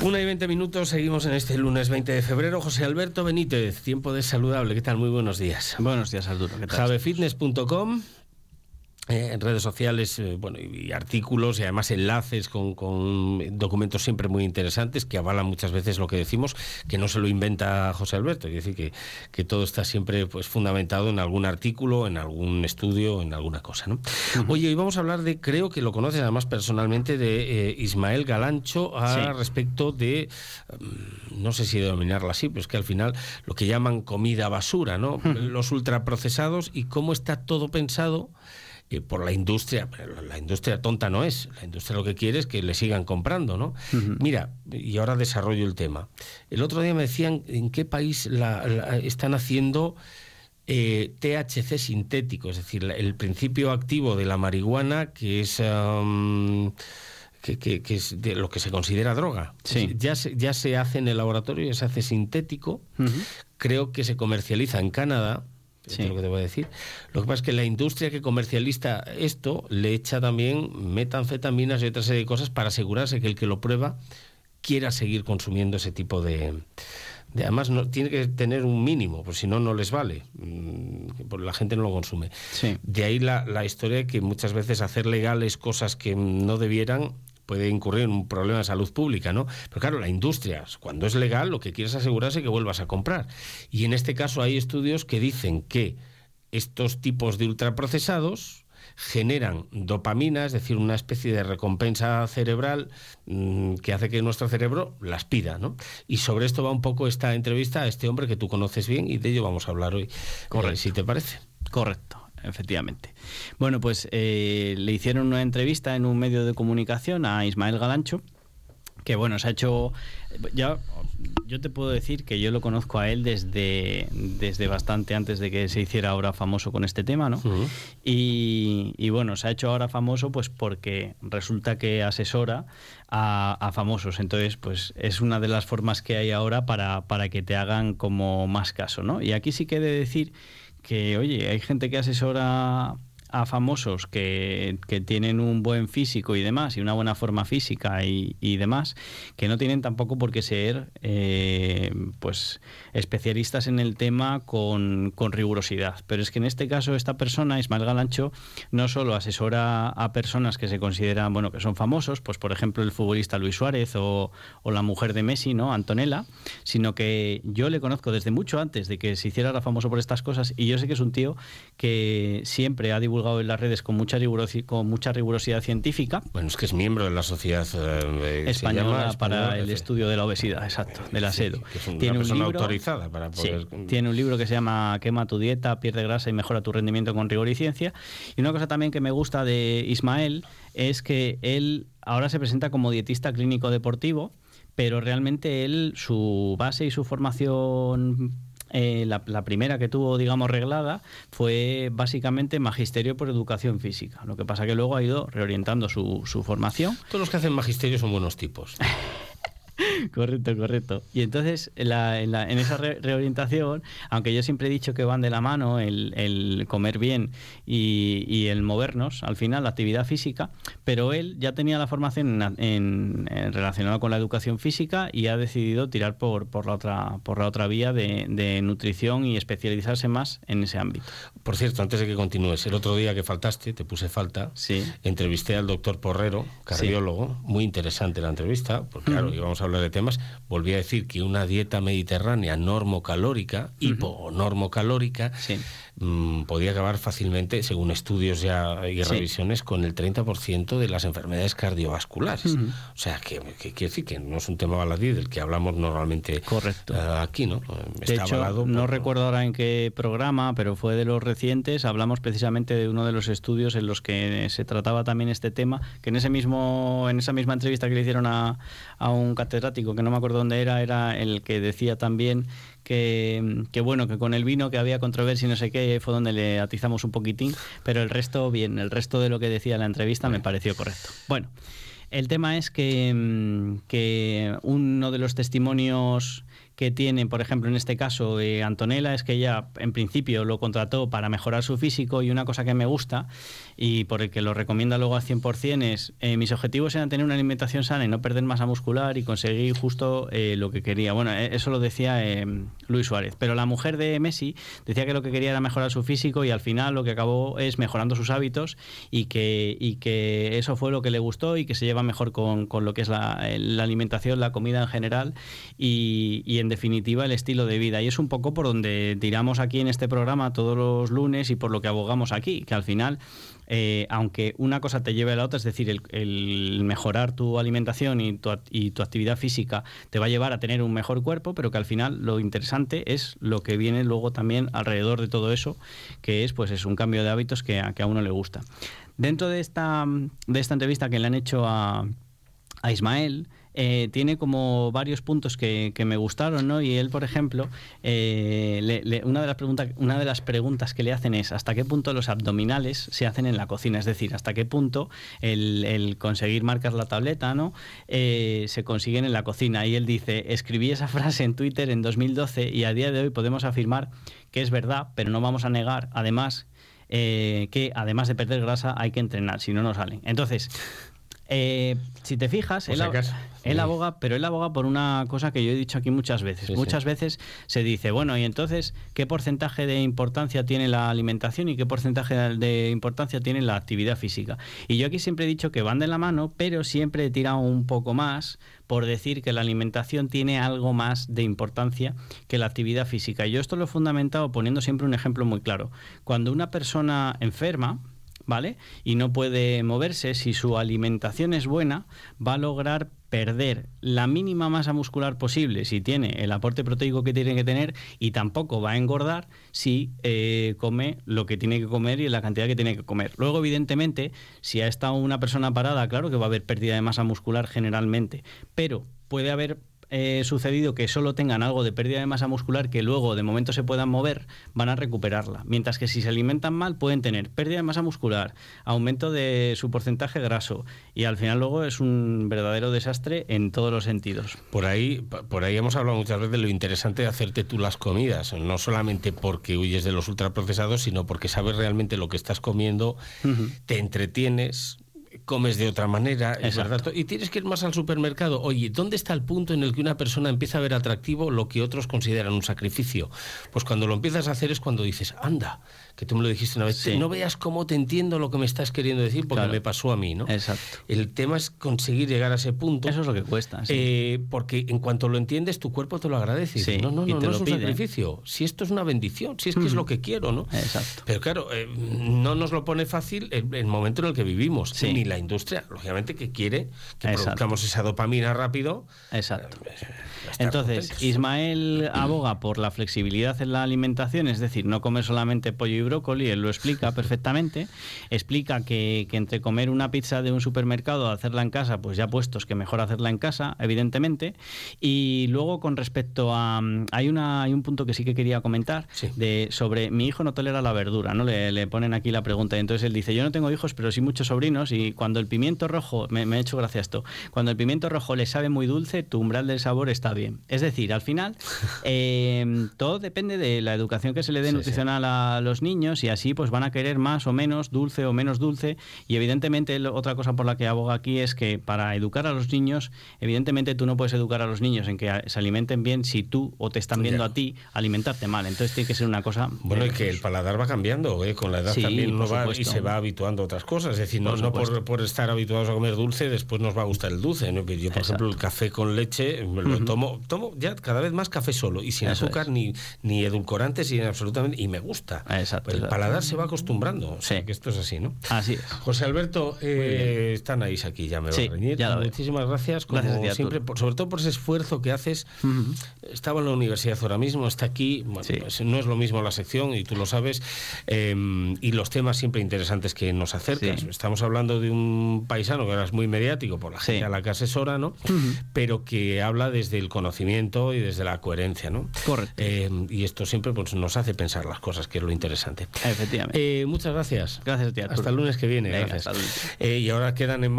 Una y 20 minutos, seguimos en este lunes 20 de febrero. José Alberto Benítez, tiempo de saludable. ¿Qué tal? Muy buenos días. Buenos días, Arturo. ¿Qué tal? Javefitness.com eh, en redes sociales eh, bueno, y, artículos y además enlaces con, documentos siempre muy interesantes que avalan muchas veces lo que decimos, que no se lo inventa José Alberto, es decir, que, que todo está siempre pues, fundamentado en algún artículo, en algún estudio, en alguna cosa. ¿no? Oye, hoy vamos a hablar de, creo que lo conoces además personalmente, de eh, Ismael Galancho a respecto de, mm, no sé si denominarla así, pero es que al final lo que llaman comida basura, ¿no? los ultraprocesados y cómo está todo pensado por la industria, la industria tonta no es, la industria lo que quiere es que le sigan comprando, ¿no? Mira, y ahora desarrollo el tema. El otro día me decían en qué país la, están haciendo eh, THC sintético, es decir, el principio activo de la marihuana que es... que, es de lo que se considera droga. Sí. Ya, se, ya se hace en el laboratorio, ya se hace sintético. Creo que se comercializa en Canadá lo que te voy a decir. Lo que pasa es que la industria que comercializa esto le echa también metanfetaminas y otra serie de cosas para asegurarse que el que lo prueba quiera seguir consumiendo ese tipo de, además no tiene que tener un mínimo, pues si no no les vale, mm, la gente no lo consume. De ahí la, la historia de que muchas veces hacer legales cosas que no debieran puede incurrir en un problema de salud pública, ¿no? Pero claro, la industria, cuando es legal, lo que quiere es asegurarse que vuelvas a comprar. Y en este caso hay estudios que dicen que estos tipos de ultraprocesados generan dopamina, es decir, una especie de recompensa cerebral mm, que hace que nuestro cerebro las pida, ¿no? Y sobre esto va un poco esta entrevista a este hombre que tú conoces bien y de ello vamos a hablar hoy. Correcto. si te parece. Correcto efectivamente. Bueno, pues eh, le hicieron una entrevista en un medio de comunicación a Ismael Galancho, que bueno, se ha hecho. Ya, yo te puedo decir que yo lo conozco a él desde, desde bastante antes de que se hiciera ahora famoso con este tema, ¿no? y, bueno, se ha hecho ahora famoso pues porque resulta que asesora a, a, famosos. Entonces, pues es una de las formas que hay ahora para, para que te hagan como más caso, ¿no? Y aquí sí que he de decir que, oye, hay gente que asesora a famosos que, tienen un buen físico y demás, y una buena forma física y, demás, que no tienen tampoco por qué ser eh, pues especialistas en el tema con, rigurosidad. Pero es que en este caso esta persona, Ismael Galancho, no solo asesora a personas que se consideran, bueno, que son famosos, pues por ejemplo el futbolista Luis Suárez o, la mujer de Messi, ¿no? Antonella, sino que yo le conozco desde mucho antes de que se hiciera famoso por estas cosas y yo sé que es un tío que siempre ha divulgado en las redes con mucha, rigurosidad, con mucha rigurosidad científica. Bueno, es que es miembro de la Sociedad eh, Española, para el estudio de la obesidad, exacto, de la SEDO. tiene un libro, autorizada para poder... tiene un libro que se llama Quema tu dieta, pierde grasa y mejora tu rendimiento con rigor y ciencia. Y una cosa también que me gusta de Ismael es que él ahora se presenta como dietista clínico deportivo, pero realmente él, su base y su formación eh, la, primera que tuvo, digamos, reglada fue básicamente magisterio por educación física. Lo que pasa que luego ha ido reorientando su, su formación. Todos los que hacen magisterio son buenos tipos. correcto, correcto. Y entonces, en, esa reorientación, aunque yo siempre he dicho que van de la mano el, comer bien y, el movernos, al final, la actividad física, pero él ya tenía la formación en, relacionada con la educación física y ha decidido tirar por, por, la, otra, por la otra vía de, nutrición y especializarse más en ese ámbito. Por cierto, antes de que continúes, el otro día que faltaste, te puse falta, sí. entrevisté al doctor Porrero, cardiólogo, muy interesante la entrevista, porque claro, íbamos a hablar de temas, volví a decir que una dieta mediterránea normocalórica, hiponormocalórica, mm, podía acabar fácilmente, según estudios ya y revisiones, con el 30% de las enfermedades cardiovasculares. O sea, que, quiere decir que no es un tema baladí del que hablamos normalmente Correcto. Eh, aquí, ¿no? de hecho, no recuerdo ahora en qué programa, pero fue de los recientes, hablamos precisamente de uno de los estudios en los que se trataba también este tema, que en ese mismo en esa misma entrevista que le hicieron a, a un catedrático que no me acuerdo dónde era, era el que decía también que, bueno, que con el vino que había controversia y no sé qué, fue donde le atizamos un poquitín, pero el resto, bien, el resto de lo que decía la entrevista me pareció correcto. Bueno, el tema es que, que uno de los testimonios que tiene, por ejemplo, en este caso, eh, Antonella, es que ella en principio lo contrató para mejorar su físico y una cosa que me gusta y por el que lo recomienda luego al 100% es, eh, mis objetivos eran tener una alimentación sana y no perder masa muscular y conseguir justo eh, lo que quería. Bueno, eso lo decía Luis Suárez, pero la mujer de Messi decía que lo que quería era mejorar su físico y al final lo que acabó es mejorando sus hábitos y que, y que eso fue lo que le gustó y que se lleva mejor con, con lo que es la, la, alimentación, la comida en general y, y en en definitiva el estilo de vida. Y es un poco por donde tiramos aquí en este programa todos los lunes y por lo que abogamos aquí, que al final, eh, aunque una cosa te lleve a la otra, es decir, el, mejorar tu alimentación y tu, y tu, actividad física te va a llevar a tener un mejor cuerpo, pero que al final lo interesante es lo que viene luego también alrededor de todo eso, que es pues es un cambio de hábitos que a, que a uno le gusta. Dentro de esta, de esta entrevista que le han hecho a, a Ismael, eh, tiene como varios puntos que, me gustaron, ¿no? Y él, por ejemplo, eh, una, de las preguntas, una de las preguntas que le hacen es ¿hasta qué punto los abdominales se hacen en la cocina? Es decir, ¿hasta qué punto el, conseguir marcar la tableta, ¿no? Eh, se consiguen en la cocina? Y él dice, escribí esa frase en Twitter en 2012 y a día de hoy podemos afirmar que es verdad, pero no vamos a negar, además, que además de perder grasa hay que entrenar, si no, no salen. Entonces, eh, si te fijas, él, aboga, pero él aboga por una cosa que yo he dicho aquí muchas veces. muchas veces se dice, bueno, y entonces, ¿qué porcentaje de importancia tiene la alimentación y qué porcentaje de importancia tiene la actividad física? Y yo aquí siempre he dicho que van de la mano, pero siempre he tirado un poco más por decir que la alimentación tiene algo más de importancia que la actividad física. Y yo esto lo he fundamentado poniendo siempre un ejemplo muy claro. Cuando una persona enferma, ¿vale? Y no puede moverse, si su alimentación es buena, va a lograr perder la mínima masa muscular posible si tiene el aporte proteico que tiene que tener y tampoco va a engordar si eh, come lo que tiene que comer y la cantidad que tiene que comer. Luego, evidentemente, si ha estado una persona parada, claro que va a haber pérdida de masa muscular generalmente, pero puede haber eh, sucedido que solo tengan algo de pérdida de masa muscular que luego de momento se puedan mover, van a recuperarla. Mientras que si se alimentan mal pueden tener pérdida de masa muscular, aumento de su porcentaje graso y al final luego es un verdadero desastre en todos los sentidos. Por ahí, por ahí hemos hablado muchas veces de lo interesante de hacerte tú las comidas, no solamente porque huyes de los ultraprocesados, sino porque sabes realmente lo que estás comiendo, te entretienes, comes de otra manera, es verdad. Y tienes que ir más al supermercado. Oye, ¿dónde está el punto en el que una persona empieza a ver atractivo lo que otros consideran un sacrificio? Pues cuando lo empiezas a hacer es cuando dices, anda, que tú me lo dijiste una vez, no veas cómo te entiendo lo que me estás queriendo decir porque me pasó a mí, ¿no? Exacto. El tema es conseguir llegar a ese punto. Eso es lo que cuesta. Eh, porque en cuanto lo entiendes, tu cuerpo te lo agradece. no, no, no, no es un sacrificio. Si esto es una bendición, si es que es lo que quiero, ¿no? Exacto. Pero claro, eh, no nos lo pone fácil el, momento en el que vivimos. Ni la industria, lógicamente, que quiere que produzcamos esa dopamina rápido. Exacto. Eh, Entonces, Ismael aboga por la flexibilidad en la alimentación, es decir, no comer solamente pollo y brócoli, él lo explica perfectamente. Explica que, entre comer una pizza de un supermercado o hacerla en casa, pues ya puestos que mejor hacerla en casa, evidentemente. Y luego con respecto a... Hay, una, hay un punto que sí que quería comentar de, sobre mi hijo no tolera la verdura, ¿no? Le, ponen aquí la pregunta. Y entonces él dice, yo no tengo hijos, pero sí muchos sobrinos y cuando el pimiento rojo, me, me ha hecho gracia esto, cuando el pimiento rojo le sabe muy dulce, tu umbral del sabor está bien. Es decir, al final, eh, todo depende de la educación que se le dé nutricional a los niños y así pues van a querer más o menos dulce o menos dulce. Y evidentemente otra cosa por la que aboga aquí es que para educar a los niños evidentemente tú no puedes educar a los niños en que se alimenten bien si tú o te están viendo a ti alimentarte mal. Entonces tiene que ser una cosa bueno y que el paladar va cambiando ¿eh? con la edad también uno va y se va habituando a otras cosas. Es decir no, por, por, estar habituados a comer dulce después nos va a gustar el dulce ¿no? yo por ejemplo el café con leche me lo tomo tomo ya cada vez más café solo y sin azúcar ni ni edulcorantes ni absolutamente y me gusta Exacto el paladar se va acostumbrando. O sea, que esto es así, ¿no? Así es. José Alberto, eh, están ahí aquí, ya me va a reñir. Muchísimas gracias, como siempre, sobre todo por ese esfuerzo que haces. Estaba en la universidad ahora mismo, está aquí. Pues no es lo mismo la sección, y tú lo sabes, em, y los temas siempre interesantes que nos acercas. Estamos hablando de un paisano que ahora es muy mediático por la gente a la que asesora, ¿no? Pero que habla desde el conocimiento y desde la coherencia, ¿no? Correcto. Em, y esto siempre pues, nos hace pensar las cosas, que es lo interesante. Efectivamente. Eh, muchas gracias. Gracias a ti. Hasta el lunes que viene. gracias. Eh, y ahora quedan en manos